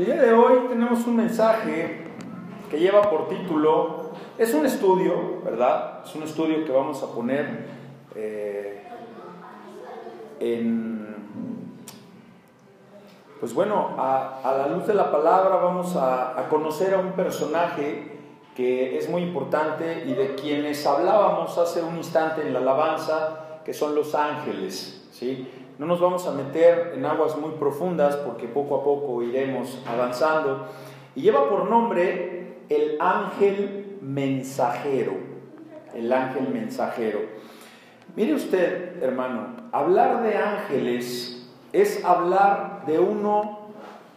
El día de hoy tenemos un mensaje que lleva por título, es un estudio, ¿verdad? Es un estudio que vamos a poner eh, en, pues bueno, a, la luz de la palabra vamos a, a conocer a un personaje que es muy importante y de quienes hablábamos hace un instante en la alabanza, que son los ángeles, ¿sí? No nos vamos a meter en aguas muy profundas porque poco a poco iremos avanzando. Y lleva por nombre el ángel mensajero. El ángel mensajero. Mire usted, hermano, hablar de ángeles es hablar de uno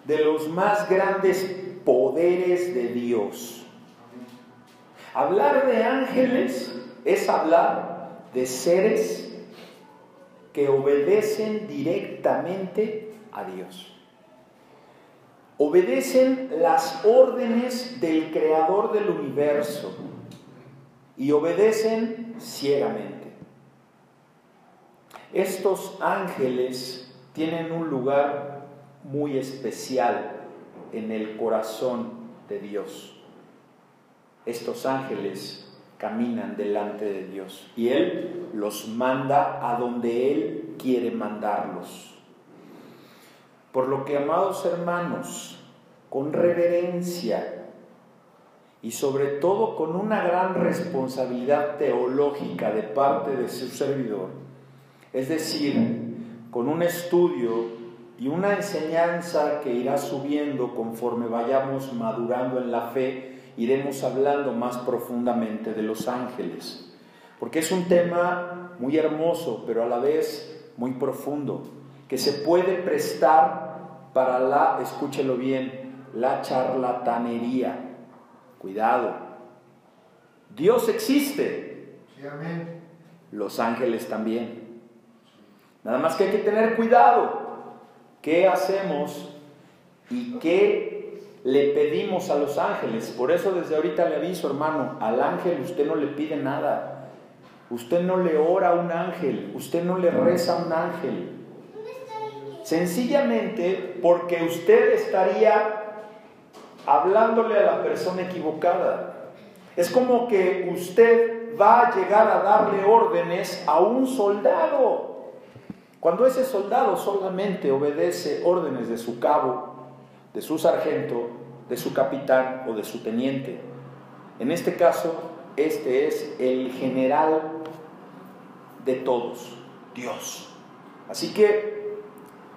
de los más grandes poderes de Dios. Hablar de ángeles es hablar de seres que obedecen directamente a Dios. Obedecen las órdenes del creador del universo y obedecen ciegamente. Estos ángeles tienen un lugar muy especial en el corazón de Dios. Estos ángeles caminan delante de Dios y Él los manda a donde Él quiere mandarlos. Por lo que, amados hermanos, con reverencia y sobre todo con una gran responsabilidad teológica de parte de su servidor, es decir, con un estudio y una enseñanza que irá subiendo conforme vayamos madurando en la fe, iremos hablando más profundamente de los ángeles, porque es un tema muy hermoso, pero a la vez muy profundo, que se puede prestar para la, escúchelo bien, la charlatanería. Cuidado. Dios existe. Los ángeles también. Nada más que hay que tener cuidado. ¿Qué hacemos y qué le pedimos a los ángeles. Por eso desde ahorita le aviso, hermano, al ángel usted no le pide nada. Usted no le ora a un ángel, usted no le reza a un ángel. Sencillamente porque usted estaría hablándole a la persona equivocada. Es como que usted va a llegar a darle órdenes a un soldado. Cuando ese soldado solamente obedece órdenes de su cabo, de su sargento, de su capitán o de su teniente. En este caso, este es el general de todos, Dios. Así que,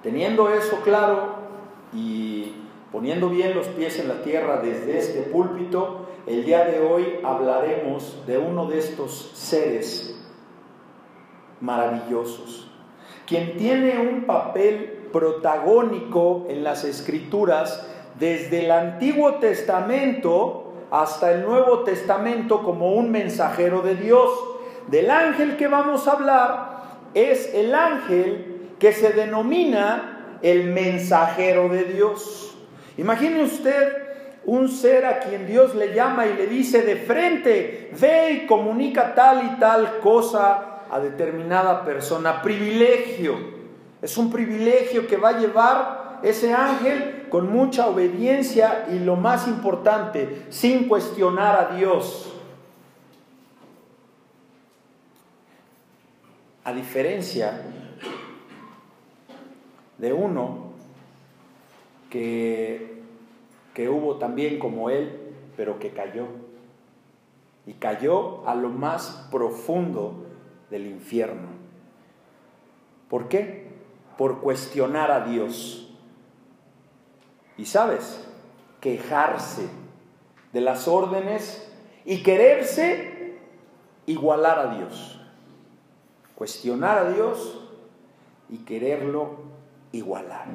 teniendo eso claro y poniendo bien los pies en la tierra desde este púlpito, el día de hoy hablaremos de uno de estos seres maravillosos, quien tiene un papel protagónico en las escrituras desde el Antiguo Testamento hasta el Nuevo Testamento como un mensajero de Dios. Del ángel que vamos a hablar es el ángel que se denomina el mensajero de Dios. Imagine usted un ser a quien Dios le llama y le dice de frente, ve y comunica tal y tal cosa a determinada persona, privilegio. Es un privilegio que va a llevar ese ángel con mucha obediencia y lo más importante, sin cuestionar a Dios. A diferencia de uno que, que hubo también como él, pero que cayó. Y cayó a lo más profundo del infierno. ¿Por qué? Por cuestionar a Dios. Y sabes, quejarse de las órdenes y quererse igualar a Dios. Cuestionar a Dios y quererlo igualar.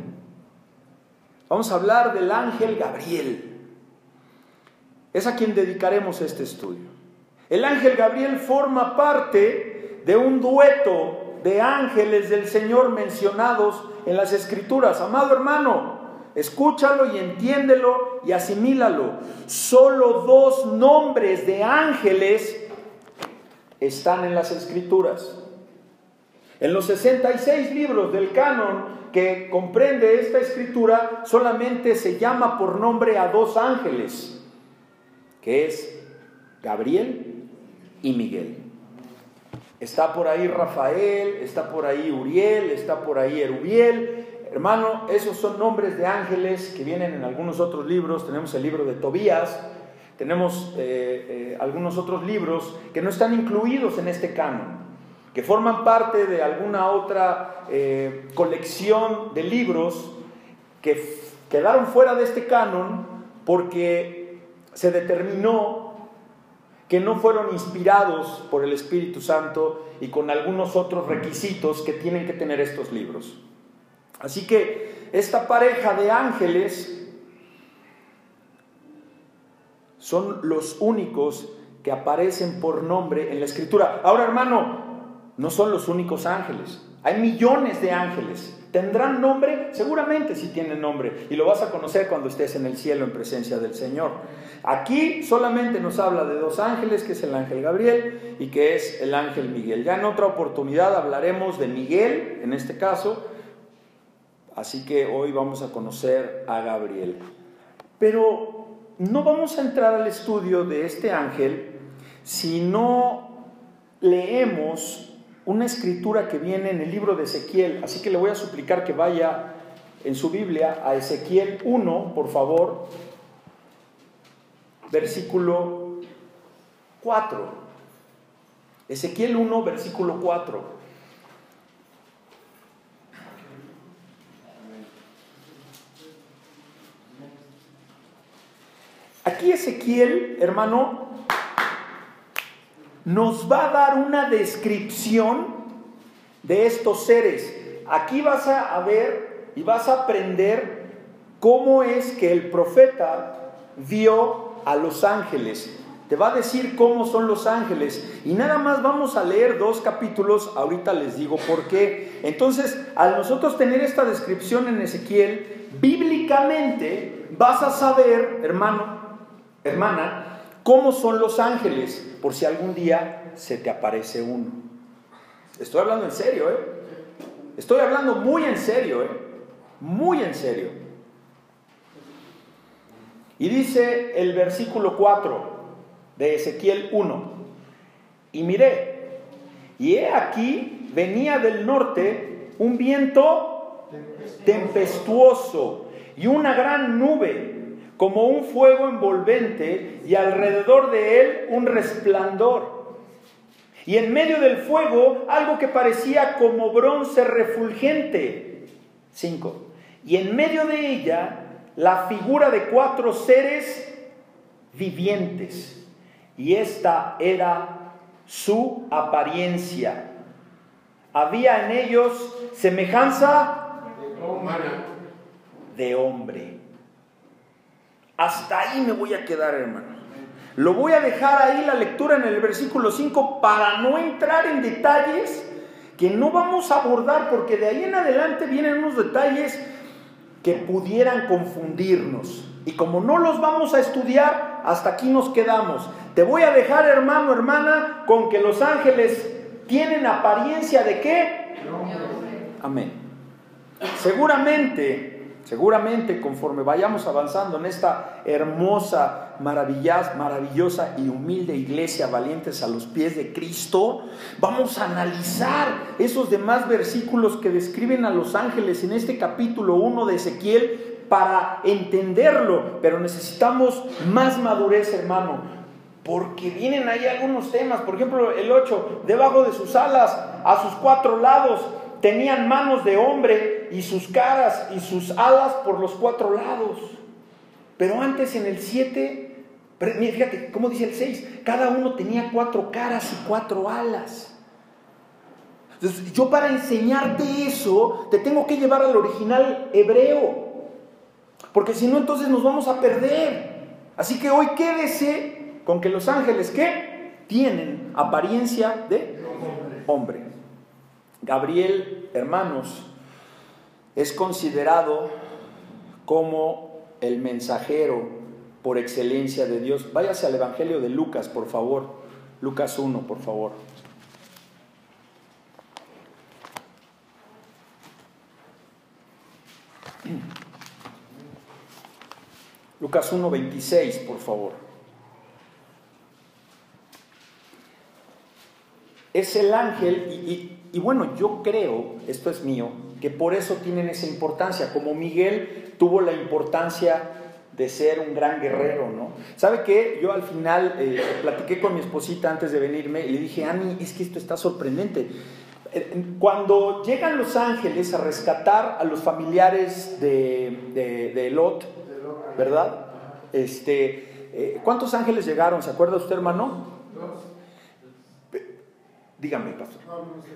Vamos a hablar del ángel Gabriel. Es a quien dedicaremos este estudio. El ángel Gabriel forma parte de un dueto de ángeles del Señor mencionados en las Escrituras. Amado hermano, escúchalo y entiéndelo y asimílalo. Solo dos nombres de ángeles están en las Escrituras. En los 66 libros del canon que comprende esta escritura solamente se llama por nombre a dos ángeles, que es Gabriel y Miguel. Está por ahí Rafael, está por ahí Uriel, está por ahí Erubiel. Hermano, esos son nombres de ángeles que vienen en algunos otros libros. Tenemos el libro de Tobías, tenemos eh, eh, algunos otros libros que no están incluidos en este canon, que forman parte de alguna otra eh, colección de libros que quedaron fuera de este canon porque se determinó que no fueron inspirados por el Espíritu Santo y con algunos otros requisitos que tienen que tener estos libros. Así que esta pareja de ángeles son los únicos que aparecen por nombre en la escritura. Ahora, hermano, no son los únicos ángeles. Hay millones de ángeles. ¿Tendrán nombre? Seguramente sí tienen nombre y lo vas a conocer cuando estés en el cielo en presencia del Señor. Aquí solamente nos habla de dos ángeles, que es el ángel Gabriel y que es el ángel Miguel. Ya en otra oportunidad hablaremos de Miguel, en este caso, así que hoy vamos a conocer a Gabriel. Pero no vamos a entrar al estudio de este ángel si no leemos una escritura que viene en el libro de Ezequiel, así que le voy a suplicar que vaya en su Biblia a Ezequiel 1, por favor, versículo 4. Ezequiel 1, versículo 4. Aquí Ezequiel, hermano, nos va a dar una descripción de estos seres. Aquí vas a ver y vas a aprender cómo es que el profeta vio a los ángeles. Te va a decir cómo son los ángeles. Y nada más vamos a leer dos capítulos, ahorita les digo por qué. Entonces, al nosotros tener esta descripción en Ezequiel, bíblicamente vas a saber, hermano, hermana, ¿Cómo son los ángeles? Por si algún día se te aparece uno. Estoy hablando en serio, ¿eh? Estoy hablando muy en serio, ¿eh? Muy en serio. Y dice el versículo 4 de Ezequiel 1. Y miré, y he aquí venía del norte un viento tempestuoso y una gran nube como un fuego envolvente y alrededor de él un resplandor. Y en medio del fuego algo que parecía como bronce refulgente. 5. Y en medio de ella la figura de cuatro seres vivientes. Y esta era su apariencia. Había en ellos semejanza de hombre hasta ahí me voy a quedar, hermano. Lo voy a dejar ahí la lectura en el versículo 5 para no entrar en detalles que no vamos a abordar porque de ahí en adelante vienen unos detalles que pudieran confundirnos. Y como no los vamos a estudiar, hasta aquí nos quedamos. Te voy a dejar, hermano, hermana, con que los ángeles tienen apariencia de qué? Amén. Seguramente Seguramente conforme vayamos avanzando en esta hermosa, maravillosa y humilde iglesia valientes a los pies de Cristo, vamos a analizar esos demás versículos que describen a los ángeles en este capítulo 1 de Ezequiel para entenderlo, pero necesitamos más madurez, hermano, porque vienen ahí algunos temas, por ejemplo el 8, debajo de sus alas, a sus cuatro lados, tenían manos de hombre y sus caras y sus alas por los cuatro lados. Pero antes en el 7, fíjate cómo dice el 6, cada uno tenía cuatro caras y cuatro alas. Entonces, yo para enseñarte eso, te tengo que llevar al original hebreo. Porque si no, entonces nos vamos a perder. Así que hoy quédese con que los ángeles, ¿qué? Tienen apariencia de hombre. Gabriel, hermanos, es considerado como el mensajero por excelencia de Dios. Váyase al Evangelio de Lucas, por favor. Lucas 1, por favor. Lucas 1, 26, por favor. Es el ángel, y, y bueno, yo creo, esto es mío, que por eso tienen esa importancia, como Miguel tuvo la importancia de ser un gran guerrero, ¿no? ¿Sabe qué? Yo al final eh, platiqué con mi esposita antes de venirme y le dije, Ani, es que esto está sorprendente. Eh, cuando llegan los ángeles a rescatar a los familiares de, de, Lot, ¿verdad? Este, eh, ¿Cuántos ángeles llegaron? ¿Se acuerda usted, hermano? Dígame, pastor.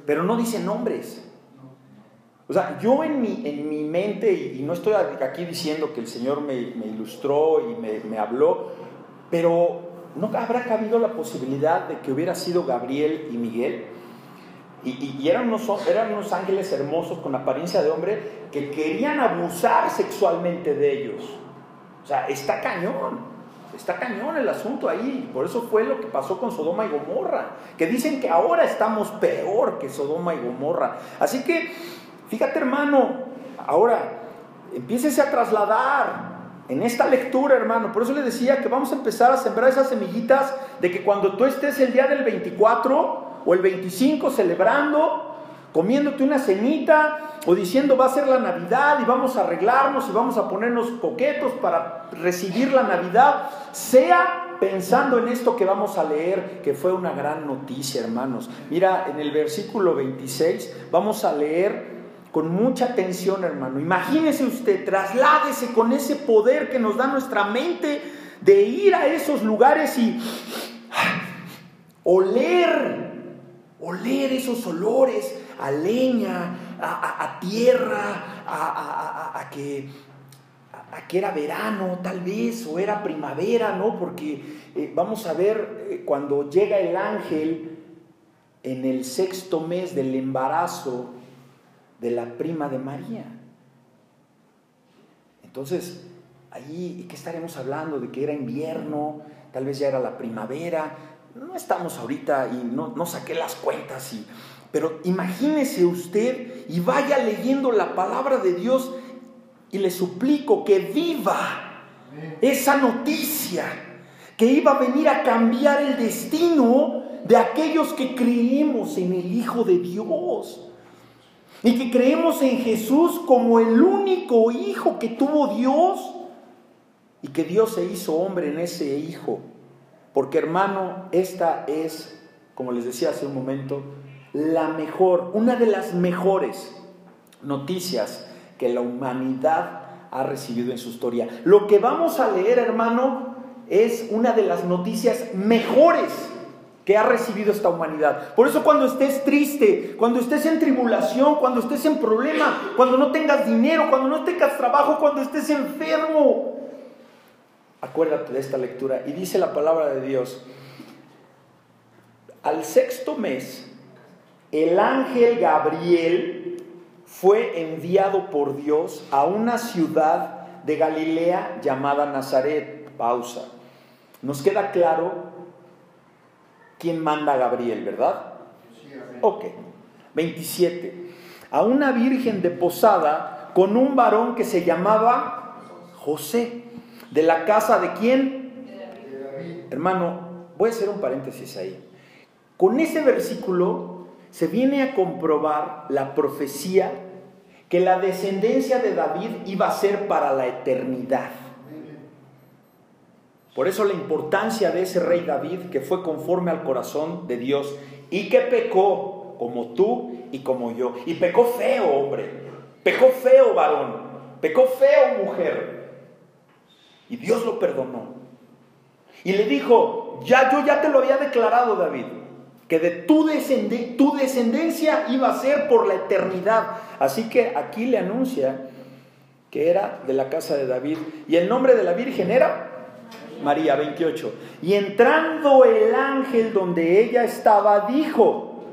Pero no dice nombres. O sea, yo en mi, en mi mente, y, no estoy aquí diciendo que el Señor me, ilustró y me, habló, pero ¿no habrá cabido la posibilidad de que hubiera sido Gabriel y Miguel? Y, eran, unos, eran unos ángeles hermosos con apariencia de hombre que querían abusar sexualmente de ellos. O sea, está cañón. Está cañón el asunto ahí. Por eso fue lo que pasó con Sodoma y Gomorra. Que dicen que ahora estamos peor que Sodoma y Gomorra. Así que, fíjate hermano, ahora empiécese a trasladar en esta lectura, hermano. Por eso le decía que vamos a empezar a sembrar esas semillitas de que cuando tú estés el día del 24 o el 25 celebrando, comiéndote una cenita o diciendo va a ser la Navidad y vamos a arreglarnos y vamos a ponernos coquetos para recibir la Navidad, sea pensando en esto que vamos a leer, que fue una gran noticia, hermanos. Mira, en el versículo 26 vamos a leer con mucha atención, hermano. Imagínese usted, trasládese con ese poder que nos da nuestra mente de ir a esos lugares y oler, oler esos olores, a leña, a, tierra, a, que, era verano tal vez, o era primavera, ¿no? Porque eh, vamos a ver eh, cuando llega el ángel en el sexto mes del embarazo de la prima de María. Entonces, ahí, ¿qué estaremos hablando? De que era invierno, tal vez ya era la primavera. No estamos ahorita y no, no saqué las cuentas y pero imagínese usted y vaya leyendo la palabra de Dios y le suplico que viva esa noticia que iba a venir a cambiar el destino de aquellos que creemos en el Hijo de Dios y que creemos en Jesús como el único Hijo que tuvo Dios y que Dios se hizo hombre en ese Hijo. Porque hermano, esta es, como les decía hace un momento, la mejor, una de las mejores noticias que la humanidad ha recibido en su historia. Lo que vamos a leer, hermano, es una de las noticias mejores que ha recibido esta humanidad. Por eso cuando estés triste, cuando estés en tribulación, cuando estés en problema, cuando no tengas dinero, cuando no tengas trabajo, cuando estés enfermo, acuérdate de esta lectura. Y dice la palabra de Dios, al sexto mes el ángel Gabriel fue enviado por Dios a una ciudad de Galilea llamada Nazaret. Pausa. Nos queda claro quién manda a Gabriel, ¿verdad? Ok. 27. A una virgen deposada con un varón que se llamaba José. ¿De la casa de quién? Hermano, voy a hacer un paréntesis ahí. Con ese versículo se viene a comprobar la profecía que la descendencia de David iba a ser para la eternidad. Por eso la importancia de ese rey David que fue conforme al corazón de Dios y que pecó como tú y como yo. Y pecó feo, hombre. Pecó feo, varón. Pecó feo, mujer. Y Dios lo perdonó. Y le dijo, ya yo ya te lo había declarado, David que de tu, tu descendencia iba a ser por la eternidad. Así que aquí le anuncia que era de la casa de David. Y el nombre de la Virgen era María 28. Y entrando el ángel donde ella estaba, dijo,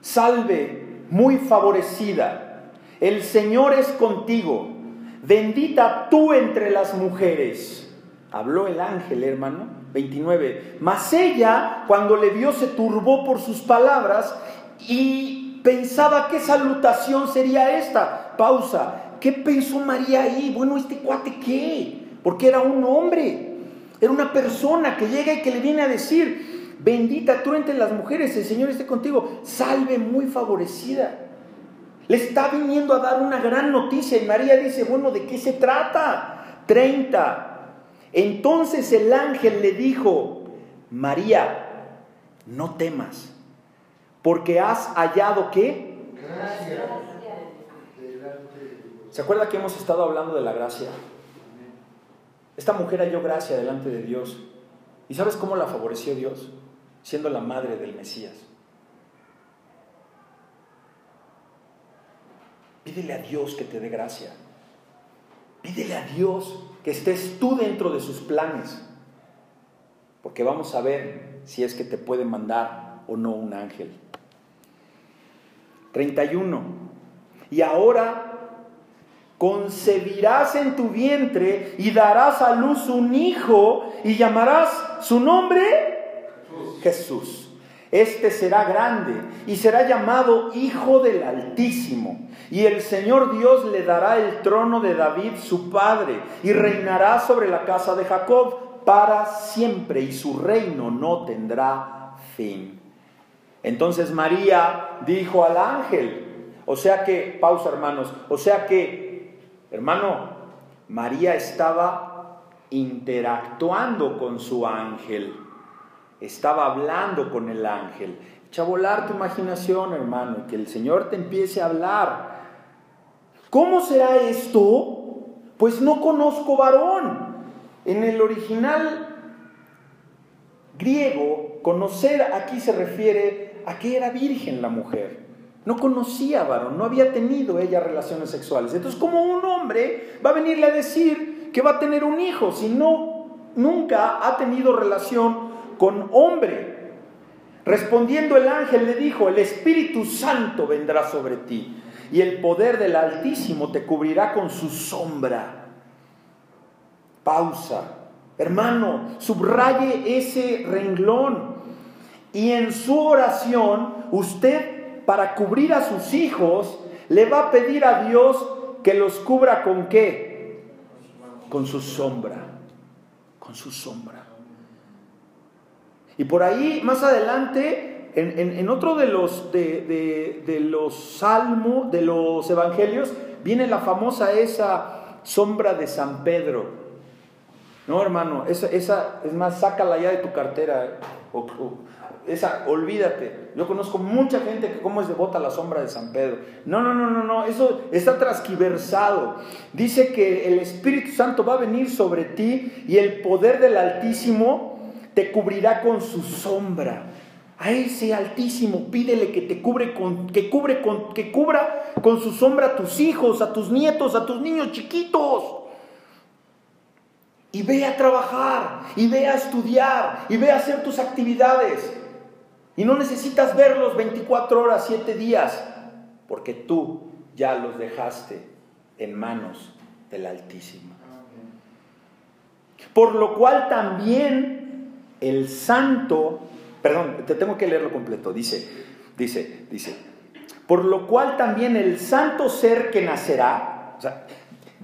salve, muy favorecida, el Señor es contigo, bendita tú entre las mujeres. Habló el ángel, hermano 29. Mas ella, cuando le vio, se turbó por sus palabras y pensaba qué salutación sería esta. Pausa. ¿qué pensó María ahí? Bueno, ¿este cuate qué? Porque era un hombre, era una persona que llega y que le viene a decir, bendita tú entre las mujeres, el Señor esté contigo, salve muy favorecida. Le está viniendo a dar una gran noticia y María dice, bueno, ¿de qué se trata? 30. Entonces el ángel le dijo, María, no temas, porque has hallado qué? Gracias. ¿Se acuerda que hemos estado hablando de la gracia? Esta mujer halló gracia delante de Dios. ¿Y sabes cómo la favoreció Dios? Siendo la madre del Mesías. Pídele a Dios que te dé gracia. Pídele a Dios que estés tú dentro de sus planes. Porque vamos a ver si es que te puede mandar o no un ángel. 31. Y ahora concebirás en tu vientre y darás a luz un hijo y llamarás su nombre Jesús. Este será grande y será llamado Hijo del Altísimo. Y el Señor Dios le dará el trono de David su padre y reinará sobre la casa de Jacob para siempre y su reino no tendrá fin. Entonces María dijo al ángel, o sea que, pausa hermanos, o sea que, hermano, María estaba interactuando con su ángel estaba hablando con el ángel. Echa a volar tu imaginación, hermano, que el Señor te empiece a hablar. ¿Cómo será esto? Pues no conozco varón. En el original griego, conocer aquí se refiere a que era virgen la mujer. No conocía varón, no había tenido ella relaciones sexuales. Entonces, ¿cómo un hombre va a venirle a decir que va a tener un hijo si no nunca ha tenido relación con hombre. Respondiendo el ángel le dijo, el Espíritu Santo vendrá sobre ti y el poder del Altísimo te cubrirá con su sombra. Pausa. Hermano, subraye ese renglón y en su oración usted para cubrir a sus hijos le va a pedir a Dios que los cubra con qué? Con su sombra. Con su sombra. Y por ahí, más adelante, en, otro de los, de, los salmos, de los evangelios, viene la famosa esa sombra de San Pedro. No, hermano, esa, esa es más, sácala ya de tu cartera. Esa, olvídate. Yo conozco mucha gente que como es devota a la sombra de San Pedro. No, no, no, no, no, eso está trasquiversado. Dice que el Espíritu Santo va a venir sobre ti y el poder del Altísimo te cubrirá con su sombra. A ese altísimo pídele que te cubre con, que cubre con, que cubra con su sombra a tus hijos, a tus nietos, a tus niños chiquitos. Y ve a trabajar, y ve a estudiar, y ve a hacer tus actividades. Y no necesitas verlos 24 horas, 7 días, porque tú ya los dejaste en manos del Altísimo. Por lo cual también el santo, perdón, te tengo que leerlo completo, dice, dice, dice, por lo cual también el santo ser que nacerá, o sea,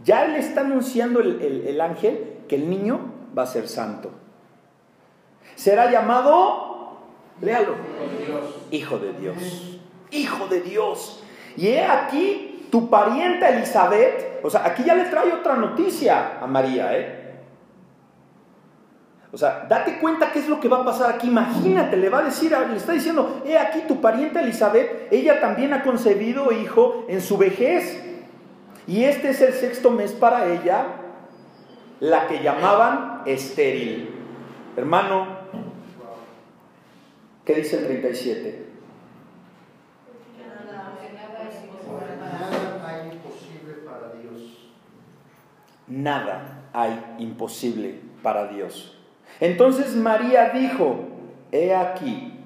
ya le está anunciando el, ángel que el niño va a ser santo. Será llamado, léalo, Hijo de Dios. Hijo de Dios. Y he aquí tu parienta Elizabeth, o sea, aquí ya le trae otra noticia a María, ¿eh? O sea, date cuenta qué es lo que va a pasar aquí. Imagínate, le va a decir, le está diciendo, he aquí tu pariente Elizabeth, ella también ha concebido hijo en su vejez. Y este es el sexto mes para ella, la que llamaban estéril. Hermano, ¿qué dice el 37? Nada hay imposible para Dios. Nada hay imposible para Dios. Entonces María dijo, he aquí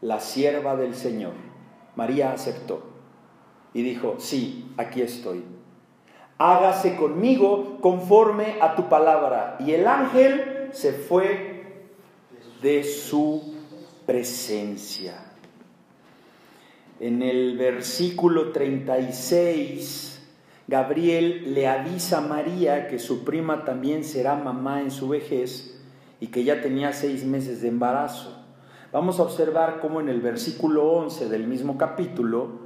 la sierva del Señor. María aceptó y dijo, sí, aquí estoy. Hágase conmigo conforme a tu palabra. Y el ángel se fue de su presencia. En el versículo 36 Gabriel le avisa a María que su prima también será mamá en su vejez y que ya tenía seis meses de embarazo. Vamos a observar cómo en el versículo 11 del mismo capítulo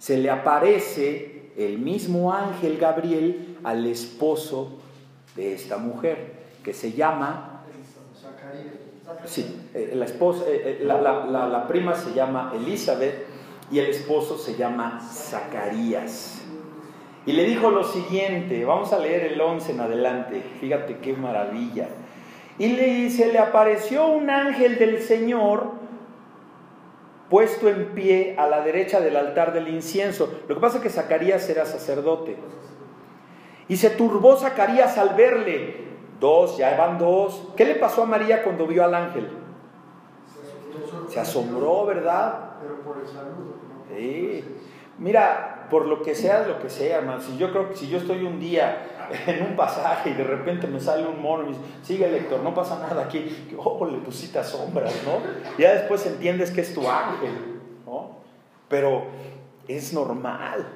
se le aparece el mismo ángel Gabriel al esposo de esta mujer, que se llama... Sí, eh, la, esposa, eh, eh, la prima se llama Elizabeth y el esposo se llama Zacarías. Y le dijo lo siguiente, vamos a leer el 11 en adelante, fíjate qué maravilla. Y le, se le apareció un ángel del Señor puesto en pie a la derecha del altar del incienso. Lo que pasa es que Zacarías era sacerdote. Y se turbó Zacarías al verle. Dos, ya van dos. ¿Qué le pasó a María cuando vio al ángel? Se asombró, ¿verdad? Pero por el saludo. Sí. Mira, por lo que sea, lo que sea, hermano. Si yo creo que si yo estoy un día en un pasaje y de repente me sale un mono y me dice, sigue lector, no pasa nada aquí, oh, le pusiste sombras, ¿no? Ya después entiendes que es tu ángel, ¿no? Pero es normal,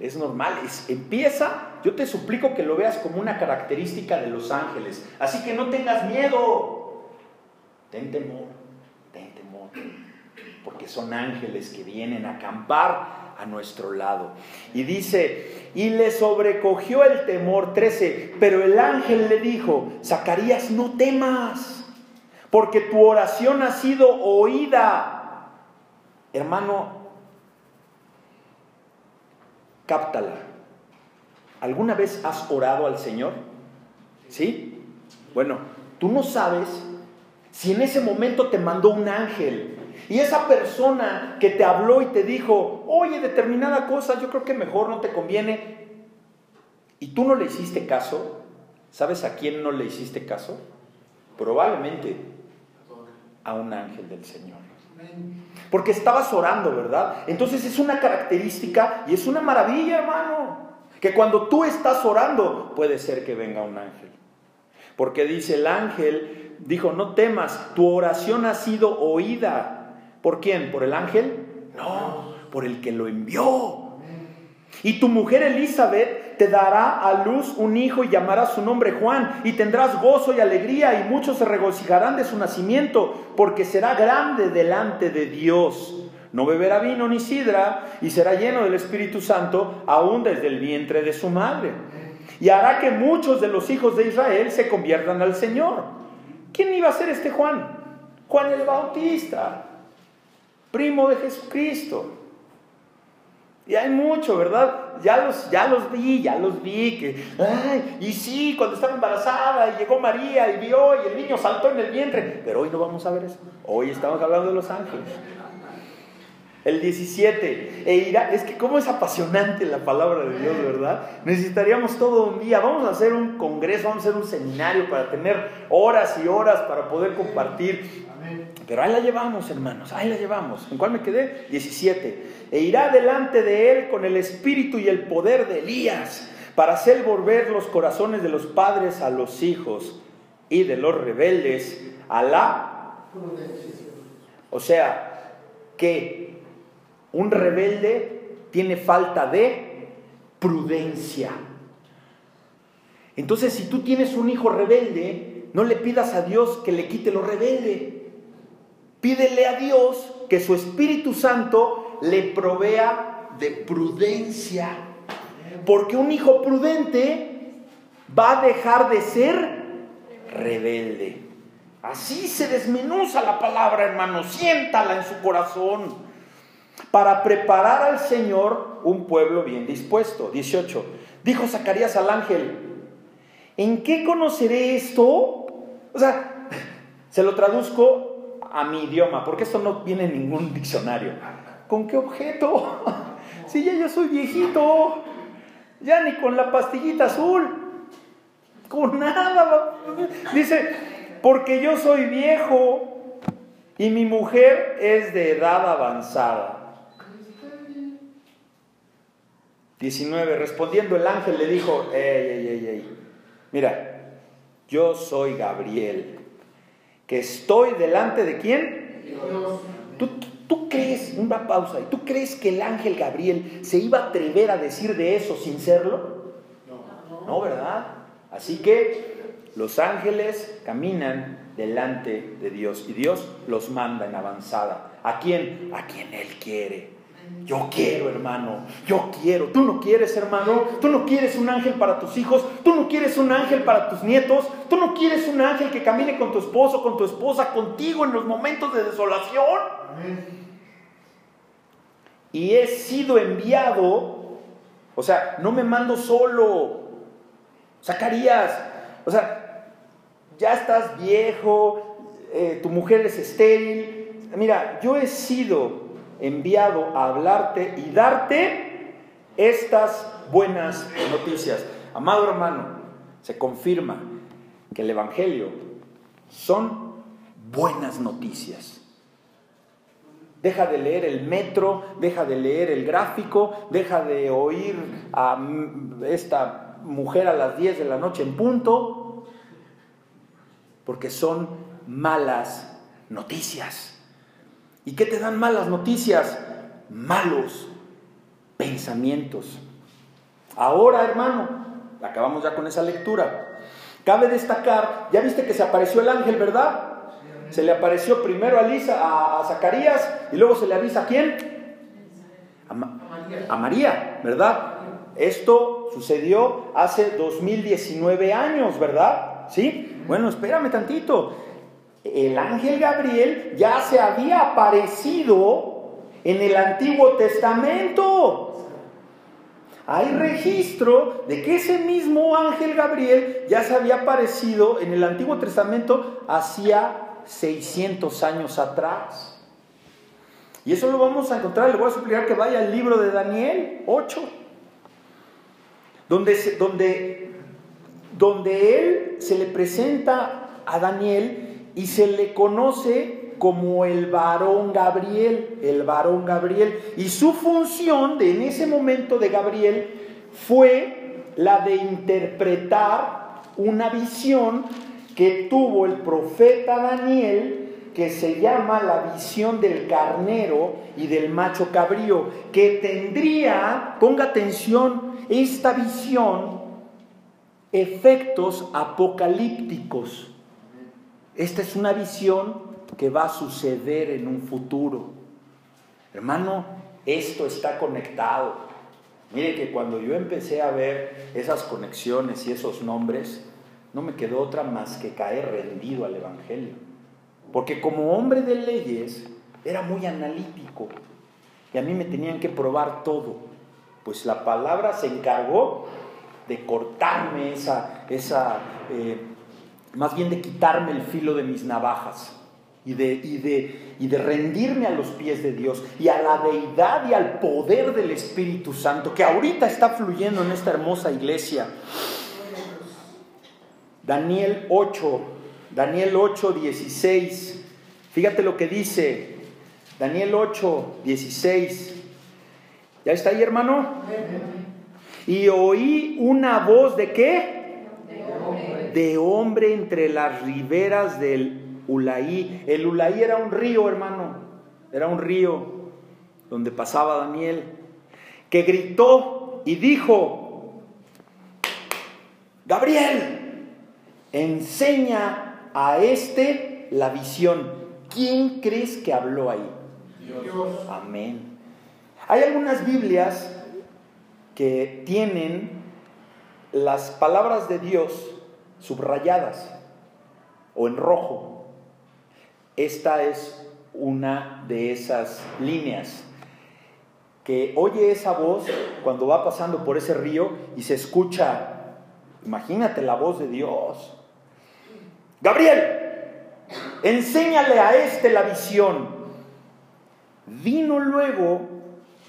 es normal. empieza, yo te suplico que lo veas como una característica de los ángeles. Así que no tengas miedo, ten temor, ten temor, porque son ángeles que vienen a acampar a nuestro lado. Y dice, y le sobrecogió el temor 13, pero el ángel le dijo, Zacarías, no temas, porque tu oración ha sido oída. Hermano, cáptala. ¿Alguna vez has orado al Señor? ¿Sí? Bueno, tú no sabes si en ese momento te mandó un ángel y esa persona que te habló y te dijo, oye, determinada cosa, yo creo que mejor no te conviene, y tú no le hiciste caso, ¿sabes a quién no le hiciste caso? Probablemente a un ángel del Señor. Porque estabas orando, ¿verdad? Entonces es una característica y es una maravilla, hermano. Que cuando tú estás orando, puede ser que venga un ángel. Porque dice el ángel, dijo, no temas, tu oración ha sido oída. ¿Por quién? ¿Por el ángel? No, por el que lo envió. Y tu mujer Elizabeth te dará a luz un hijo y llamará su nombre Juan, y tendrás gozo y alegría, y muchos se regocijarán de su nacimiento, porque será grande delante de Dios. No beberá vino ni sidra, y será lleno del Espíritu Santo aún desde el vientre de su madre. Y hará que muchos de los hijos de Israel se conviertan al Señor. ¿Quién iba a ser este Juan? Juan el Bautista primo de Jesucristo. Y hay mucho, ¿verdad? Ya los, ya los vi, ya los vi. Que, y sí, cuando estaba embarazada y llegó María y vio y el niño saltó en el vientre. Pero hoy no vamos a ver eso. Hoy estamos hablando de los ángeles. El 17. E irá, es que cómo es apasionante la palabra de Dios, ¿verdad? Necesitaríamos todo un día. Vamos a hacer un congreso, vamos a hacer un seminario para tener horas y horas para poder compartir pero ahí la llevamos, hermanos, ahí la llevamos. ¿En cuál me quedé? 17. E irá delante de él con el espíritu y el poder de Elías para hacer volver los corazones de los padres a los hijos y de los rebeldes a la O sea, que un rebelde tiene falta de prudencia. Entonces, si tú tienes un hijo rebelde, no le pidas a Dios que le quite lo rebelde. Pídele a Dios que su Espíritu Santo le provea de prudencia. Porque un hijo prudente va a dejar de ser rebelde. Así se desmenuza la palabra, hermano. Siéntala en su corazón. Para preparar al Señor un pueblo bien dispuesto. 18. Dijo Zacarías al ángel, ¿en qué conoceré esto? O sea, se lo traduzco a mi idioma, porque esto no viene en ningún diccionario. ¿Con qué objeto? Si ya yo soy viejito, ya ni con la pastillita azul, con nada. Dice, porque yo soy viejo y mi mujer es de edad avanzada. 19. Respondiendo el ángel le dijo, ey, ey, ey, ey, mira, yo soy Gabriel que estoy delante de quién? Dios. ¿Tú crees, una pausa, ¿tú crees que el ángel Gabriel se iba a atrever a decir de eso sin serlo? No, no ¿verdad? Así que los ángeles caminan delante de Dios y Dios los manda en avanzada. ¿A quién? A quien Él quiere. Yo quiero, hermano, yo quiero. Tú no quieres, hermano. Tú no quieres un ángel para tus hijos. Tú no quieres un ángel para tus nietos. Tú no quieres un ángel que camine con tu esposo, con tu esposa, contigo en los momentos de desolación. Y he sido enviado. O sea, no me mando solo. Zacarías, o sea, ya estás viejo, eh, tu mujer es estéril. Mira, yo he sido enviado a hablarte y darte estas buenas noticias. Amado hermano, se confirma que el Evangelio son buenas noticias. Deja de leer el metro, deja de leer el gráfico, deja de oír a esta mujer a las 10 de la noche en punto porque son malas noticias. ¿Y qué te dan malas noticias? Malos pensamientos. Ahora, hermano, acabamos ya con esa lectura. Cabe destacar, ya viste que se apareció el ángel, ¿verdad? Se le apareció primero a, Lisa, a, Zacarías y luego se le avisa a quién? A, a María, ¿verdad? Esto sucedió hace 2019 años, ¿verdad? ¿Sí? Bueno, espérame tantito. El ángel Gabriel ya se había aparecido en el Antiguo Testamento. Hay registro de que ese mismo ángel Gabriel ya se había aparecido en el Antiguo Testamento hacía 600 años atrás. Y eso lo vamos a encontrar, le voy a suplicar que vaya al libro de Daniel 8, donde, donde donde él se le presenta a Daniel y se le conoce como el varón Gabriel, el varón Gabriel. Y su función de, en ese momento de Gabriel fue la de interpretar una visión que tuvo el profeta Daniel que se llama la visión del carnero y del macho cabrío, que tendría, ponga atención, esta visión efectos apocalípticos. Esta es una visión que va a suceder en un futuro. Hermano, esto está conectado. Mire que cuando yo empecé a ver esas conexiones y esos nombres, no me quedó otra más que caer rendido al Evangelio. Porque como hombre de leyes era muy analítico y a mí me tenían que probar todo. Pues la palabra se encargó de cortarme esa, esa eh, más bien de quitarme el filo de mis navajas y de, y, de, y de rendirme a los pies de Dios y a la deidad y al poder del Espíritu Santo que ahorita está fluyendo en esta hermosa iglesia. Daniel 8, Daniel 8, 16. Fíjate lo que dice. Daniel 8, 16. ¿Ya está ahí, hermano? Y oí una voz de qué? De hombre. entre las riberas del Ulaí. El Ulaí era un río, hermano. Era un río donde pasaba Daniel. Que gritó y dijo, Gabriel, enseña a este la visión. ¿Quién crees que habló ahí? Dios. Amén. Hay algunas Biblias que tienen las palabras de Dios subrayadas o en rojo. Esta es una de esas líneas que oye esa voz cuando va pasando por ese río y se escucha, imagínate la voz de Dios. Gabriel, enséñale a este la visión. Vino luego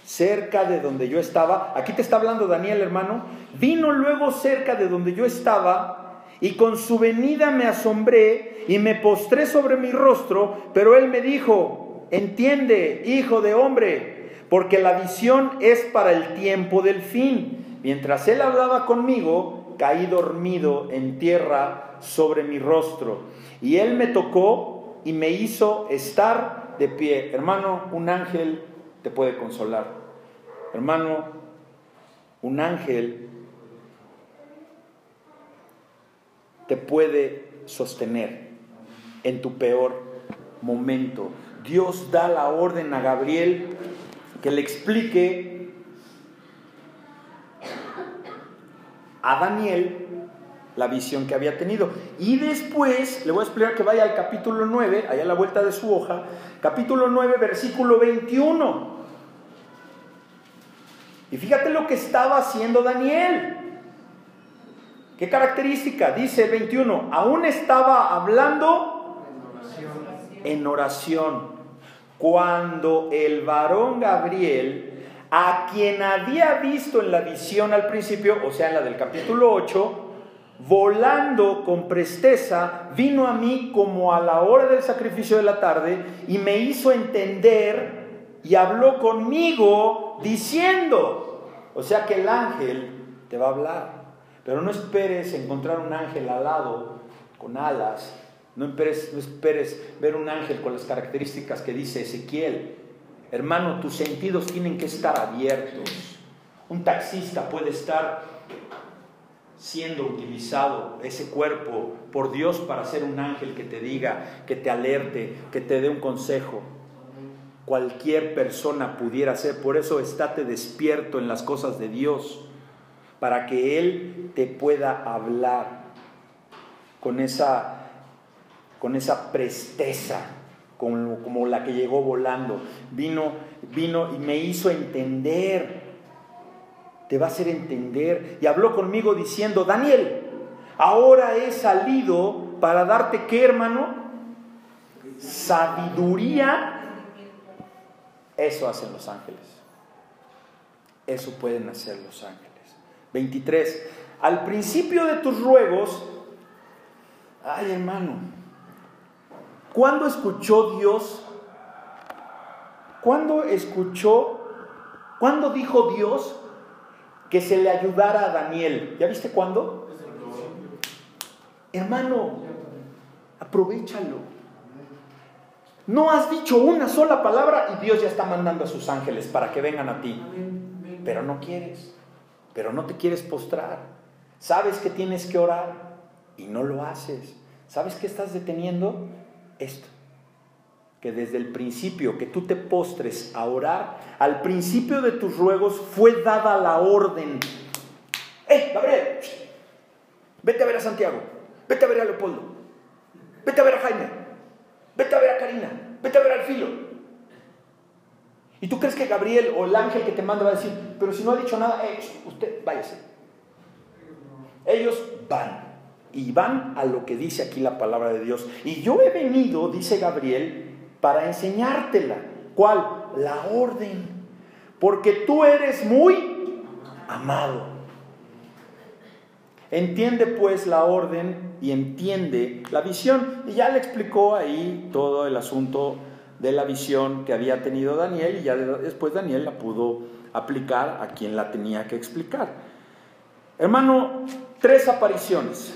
cerca de donde yo estaba, aquí te está hablando Daniel hermano, vino luego cerca de donde yo estaba y con su venida me asombré y me postré sobre mi rostro, pero él me dijo, entiende, hijo de hombre, porque la visión es para el tiempo del fin. Mientras él hablaba conmigo, caí dormido en tierra sobre mi rostro. Y él me tocó y me hizo estar de pie. Hermano, un ángel te puede consolar. Hermano, un ángel te puede sostener en tu peor momento. Dios da la orden a Gabriel que le explique a Daniel la visión que había tenido. Y después, le voy a explicar que vaya al capítulo 9, allá a la vuelta de su hoja, capítulo 9, versículo 21. Y fíjate lo que estaba haciendo Daniel. ¿Qué característica? Dice el 21, aún estaba hablando en oración. Cuando el varón Gabriel, a quien había visto en la visión al principio, o sea, en la del capítulo 8, volando con presteza, vino a mí como a la hora del sacrificio de la tarde y me hizo entender y habló conmigo diciendo, o sea que el ángel te va a hablar, pero no esperes encontrar un ángel al lado con alas, no esperes, no esperes ver un ángel con las características que dice Ezequiel. Hermano, tus sentidos tienen que estar abiertos. Un taxista puede estar siendo utilizado ese cuerpo por Dios para ser un ángel que te diga, que te alerte, que te dé un consejo. Cualquier persona pudiera ser, por eso estate despierto en las cosas de Dios, para que Él te pueda hablar con esa, con esa presteza, como, como la que llegó volando. Vino, vino y me hizo entender te va a hacer entender. Y habló conmigo diciendo, Daniel, ahora he salido para darte qué, hermano? Sabiduría. Eso hacen los ángeles. Eso pueden hacer los ángeles. 23. Al principio de tus ruegos, ay hermano, ¿cuándo escuchó Dios? ¿Cuándo escuchó? ¿Cuándo dijo Dios que se le ayudara a Daniel. ¿Ya viste cuándo? Hermano, aprovechalo. No has dicho una sola palabra y Dios ya está mandando a sus ángeles para que vengan a ti. Pero no quieres, pero no te quieres postrar. Sabes que tienes que orar y no lo haces. ¿Sabes qué estás deteniendo? Esto que desde el principio que tú te postres a orar, al principio de tus ruegos fue dada la orden. ¡Eh, Gabriel! Vete a ver a Santiago, vete a ver a Leopoldo, vete a ver a Jaime, vete a ver a Karina, vete a ver al Filo. ¿Y tú crees que Gabriel o el ángel que te manda va a decir, pero si no ha dicho nada, eh, usted váyase? Ellos van y van a lo que dice aquí la palabra de Dios. Y yo he venido, dice Gabriel, para enseñártela. ¿Cuál? La orden. Porque tú eres muy amado. Entiende pues la orden y entiende la visión. Y ya le explicó ahí todo el asunto de la visión que había tenido Daniel y ya después Daniel la pudo aplicar a quien la tenía que explicar. Hermano, tres apariciones.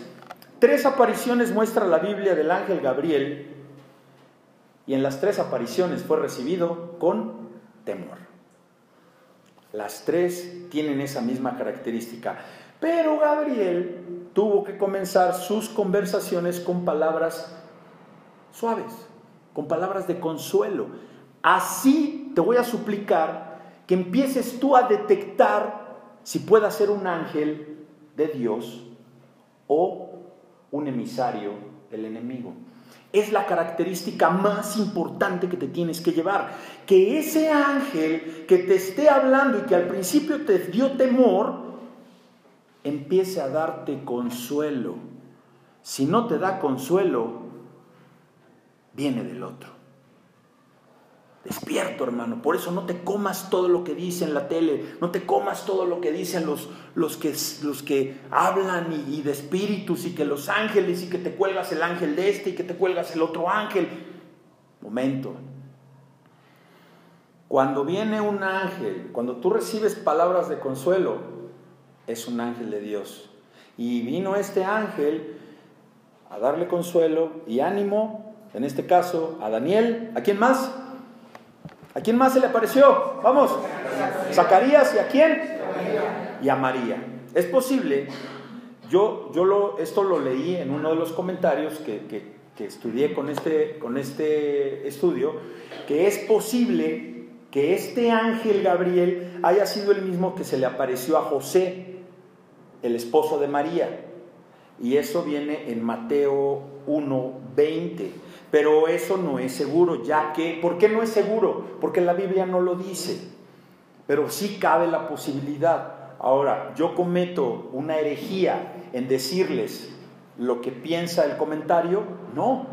Tres apariciones muestra la Biblia del ángel Gabriel y en las tres apariciones fue recibido con temor. Las tres tienen esa misma característica. Pero Gabriel tuvo que comenzar sus conversaciones con palabras suaves, con palabras de consuelo. Así te voy a suplicar que empieces tú a detectar si puede ser un ángel de Dios o un emisario del enemigo es la característica más importante que te tienes que llevar. Que ese ángel que te esté hablando y que al principio te dio temor, empiece a darte consuelo. Si no te da consuelo, viene del otro. Despierto, hermano. Por eso no te comas todo lo que dice en la tele, no te comas todo lo que dicen los, los, que, los que hablan y, de espíritus y que los ángeles y que te cuelgas el ángel de este y que te cuelgas el otro ángel. Momento. Cuando viene un ángel, cuando tú recibes palabras de consuelo, es un ángel de Dios. Y vino este ángel a darle consuelo y ánimo, en este caso a Daniel, ¿a quién más? ¿A quién más se le apareció? Vamos. Zacarías y a quién? Y a María. Es posible, yo, yo lo, esto lo leí en uno de los comentarios que, que, que estudié con este, con este estudio, que es posible que este ángel Gabriel haya sido el mismo que se le apareció a José, el esposo de María. Y eso viene en Mateo 1:20. Pero eso no es seguro, ya que, ¿por qué no es seguro? Porque la Biblia no lo dice. Pero sí cabe la posibilidad. Ahora, yo cometo una herejía en decirles lo que piensa el comentario, no,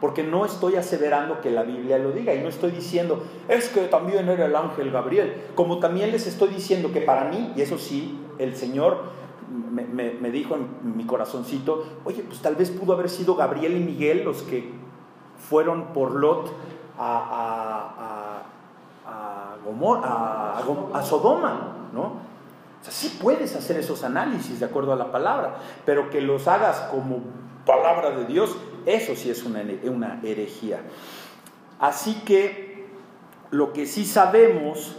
porque no estoy aseverando que la Biblia lo diga y no estoy diciendo, es que también era el ángel Gabriel, como también les estoy diciendo que para mí, y eso sí, el Señor me, dijo en mi corazoncito, oye, pues tal vez pudo haber sido Gabriel y Miguel los que fueron por Lot a, a, Sodoma, ¿no? O sea, sí puedes hacer esos análisis de acuerdo a la palabra, pero que los hagas como palabra de Dios, eso sí es una, una herejía. Así que lo que sí sabemos,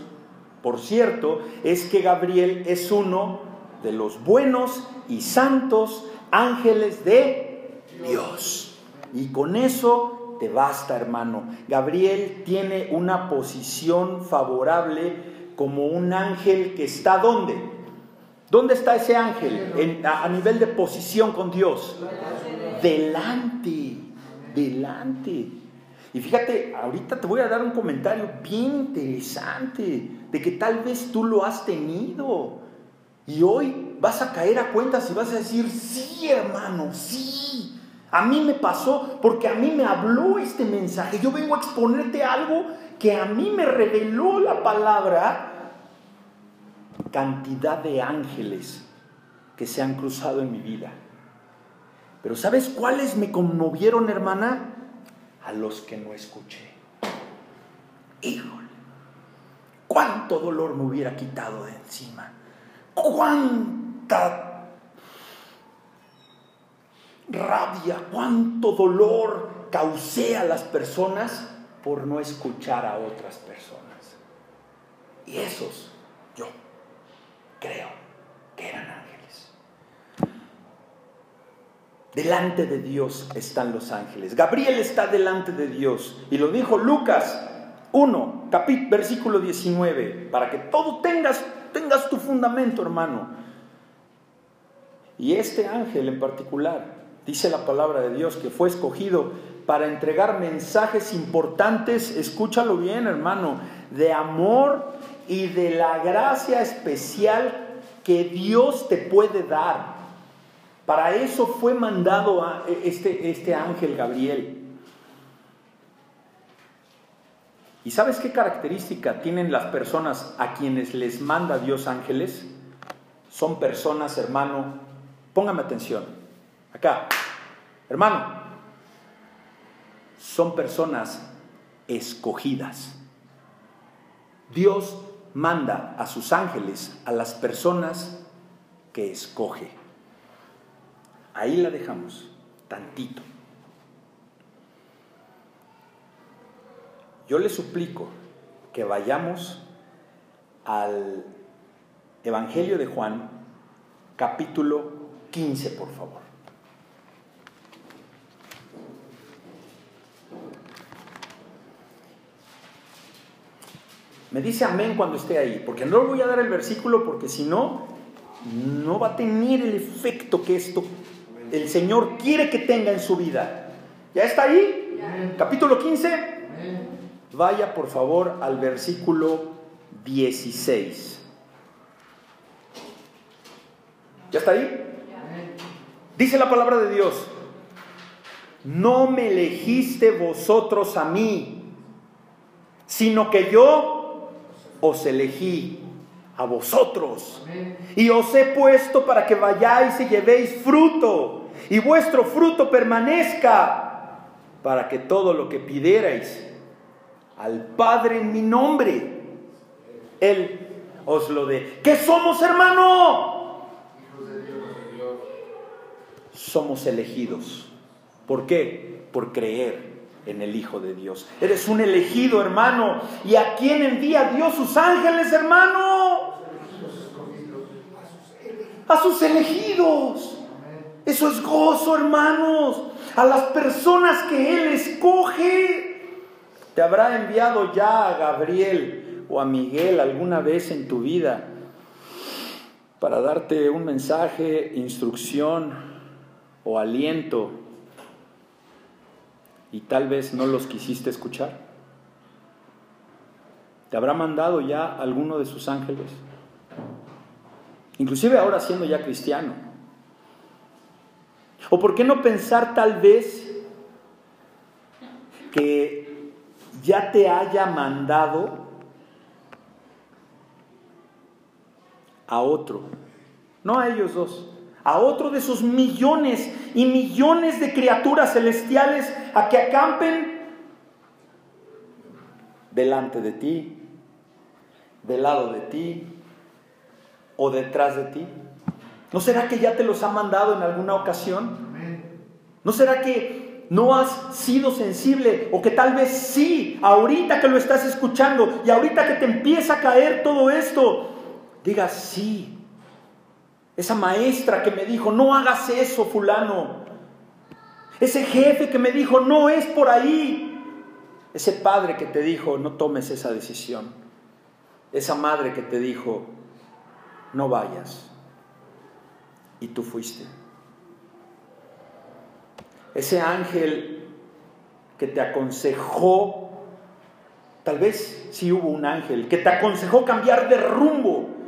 por cierto, es que Gabriel es uno de los buenos y santos ángeles de Dios. Y con eso te basta, hermano. Gabriel tiene una posición favorable como un ángel que está ¿dónde? ¿Dónde está ese ángel? a, nivel de posición con Dios. Delante, delante. Y fíjate, ahorita te voy a dar un comentario bien interesante de que tal vez tú lo has tenido. Y hoy vas a caer a cuentas y vas a decir, sí, hermano, sí. A mí me pasó porque a mí me habló este mensaje. Yo vengo a exponerte algo que a mí me reveló la palabra. Cantidad de ángeles que se han cruzado en mi vida. Pero ¿sabes cuáles me conmovieron, hermana? A los que no escuché. Híjole, cuánto dolor me hubiera quitado de encima cuánta rabia, cuánto dolor causé a las personas por no escuchar a otras personas. Y esos, yo creo que eran ángeles. Delante de Dios están los ángeles. Gabriel está delante de Dios. Y lo dijo Lucas 1, capítulo, versículo 19, para que todo tengas tengas tu fundamento, hermano. Y este ángel en particular, dice la palabra de Dios, que fue escogido para entregar mensajes importantes, escúchalo bien, hermano, de amor y de la gracia especial que Dios te puede dar. Para eso fue mandado este, este ángel Gabriel. ¿Y sabes qué característica tienen las personas a quienes les manda Dios ángeles? Son personas, hermano, póngame atención, acá, hermano, son personas escogidas. Dios manda a sus ángeles a las personas que escoge. Ahí la dejamos, tantito. Yo le suplico que vayamos al Evangelio de Juan, capítulo 15, por favor. Me dice amén cuando esté ahí, porque no le voy a dar el versículo porque si no, no va a tener el efecto que esto el Señor quiere que tenga en su vida. ¿Ya está ahí? Capítulo 15. Vaya por favor al versículo 16. ¿Ya está ahí? Dice la palabra de Dios, no me elegiste vosotros a mí, sino que yo os elegí a vosotros y os he puesto para que vayáis y llevéis fruto y vuestro fruto permanezca para que todo lo que pidierais al Padre en mi nombre, Él os lo dé. ¿Qué somos, hermano? Somos elegidos. ¿Por qué? Por creer. En el Hijo de Dios. Eres un elegido, hermano. ¿Y a quién envía Dios sus ángeles, hermano? A sus elegidos. Eso es gozo, hermanos. A las personas que Él escoge. Te habrá enviado ya a Gabriel o a Miguel alguna vez en tu vida para darte un mensaje, instrucción o aliento y tal vez no los quisiste escuchar. ¿Te habrá mandado ya alguno de sus ángeles? Inclusive ahora siendo ya cristiano. ¿O por qué no pensar tal vez que ya te haya mandado a otro? No a ellos dos, a otro de sus millones y millones de criaturas celestiales a que acampen delante de ti, del lado de ti o detrás de ti. ¿No será que ya te los ha mandado en alguna ocasión? ¿No será que no has sido sensible o que tal vez sí, ahorita que lo estás escuchando y ahorita que te empieza a caer todo esto, digas sí, esa maestra que me dijo, no hagas eso, fulano. Ese jefe que me dijo, no es por ahí. Ese padre que te dijo, no tomes esa decisión. Esa madre que te dijo, no vayas. Y tú fuiste. Ese ángel que te aconsejó, tal vez sí hubo un ángel, que te aconsejó cambiar de rumbo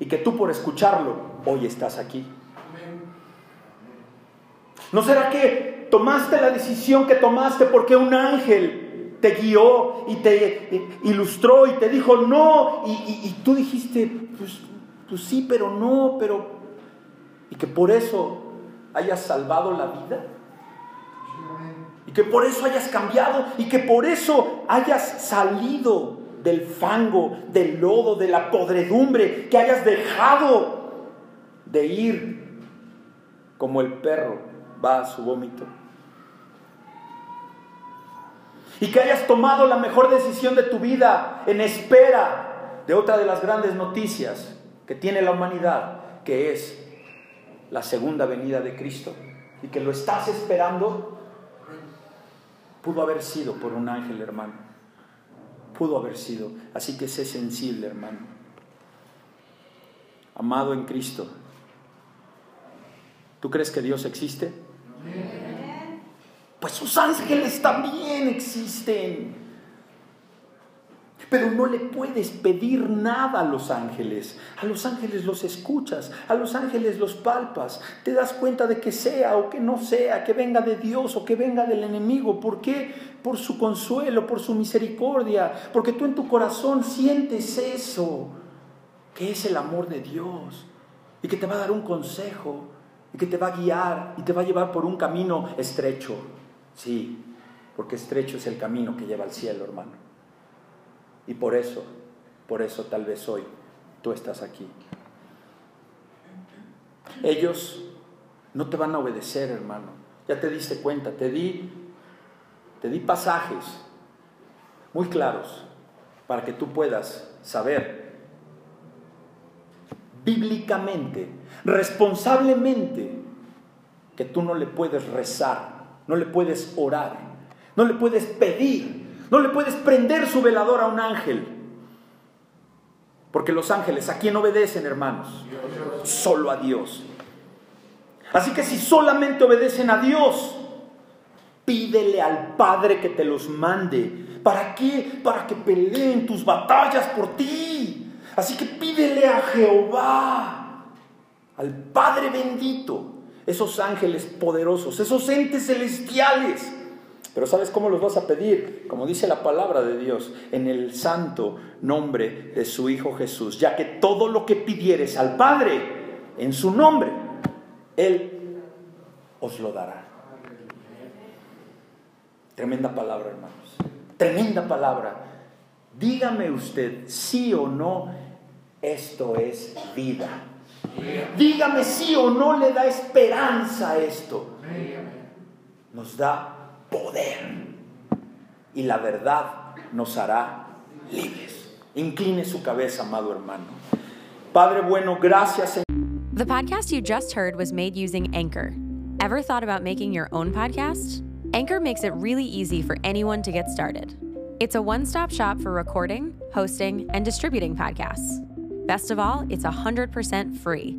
y que tú por escucharlo hoy estás aquí. ¿No será que tomaste la decisión que tomaste porque un ángel te guió y te ilustró y te dijo no y, tú dijiste, pues, pues sí, pero no, pero... Y que por eso hayas salvado la vida? Y que por eso hayas cambiado y que por eso hayas salido del fango, del lodo, de la podredumbre, que hayas dejado de ir como el perro va a su vómito. Y que hayas tomado la mejor decisión de tu vida en espera de otra de las grandes noticias que tiene la humanidad, que es la segunda venida de Cristo. Y que lo estás esperando, pudo haber sido por un ángel, hermano pudo haber sido. Así que sé sensible, hermano. Amado en Cristo. ¿Tú crees que Dios existe? Pues sus ángeles también existen. Pero no le puedes pedir nada a los ángeles. A los ángeles los escuchas, a los ángeles los palpas. Te das cuenta de que sea o que no sea, que venga de Dios o que venga del enemigo. ¿Por qué? Por su consuelo, por su misericordia. Porque tú en tu corazón sientes eso, que es el amor de Dios. Y que te va a dar un consejo. Y que te va a guiar y te va a llevar por un camino estrecho. Sí, porque estrecho es el camino que lleva al cielo, hermano. Y por eso, por eso tal vez hoy tú estás aquí. Ellos no te van a obedecer, hermano. Ya te diste cuenta, te di te di pasajes muy claros para que tú puedas saber bíblicamente, responsablemente que tú no le puedes rezar, no le puedes orar, no le puedes pedir no le puedes prender su velador a un ángel. Porque los ángeles, ¿a quién obedecen, hermanos? Solo a Dios. Así que si solamente obedecen a Dios, pídele al Padre que te los mande. ¿Para qué? Para que peleen tus batallas por ti. Así que pídele a Jehová, al Padre bendito, esos ángeles poderosos, esos entes celestiales pero ¿sabes cómo los vas a pedir? Como dice la palabra de Dios, en el santo nombre de su Hijo Jesús, ya que todo lo que pidieres al Padre en su nombre, Él os lo dará. Tremenda palabra, hermanos. Tremenda palabra. Dígame usted, sí o no, esto es vida. Dígame sí o no le da esperanza a esto. Nos da poder. Y la verdad nos hará libres. Incline su cabeza, amado hermano. Padre bueno, gracias. The podcast you just heard was made using Anchor. Ever thought about making your own podcast? Anchor makes it really easy for anyone to get started. It's a one stop shop for recording, hosting, and distributing podcasts. Best of all, it's 100% free.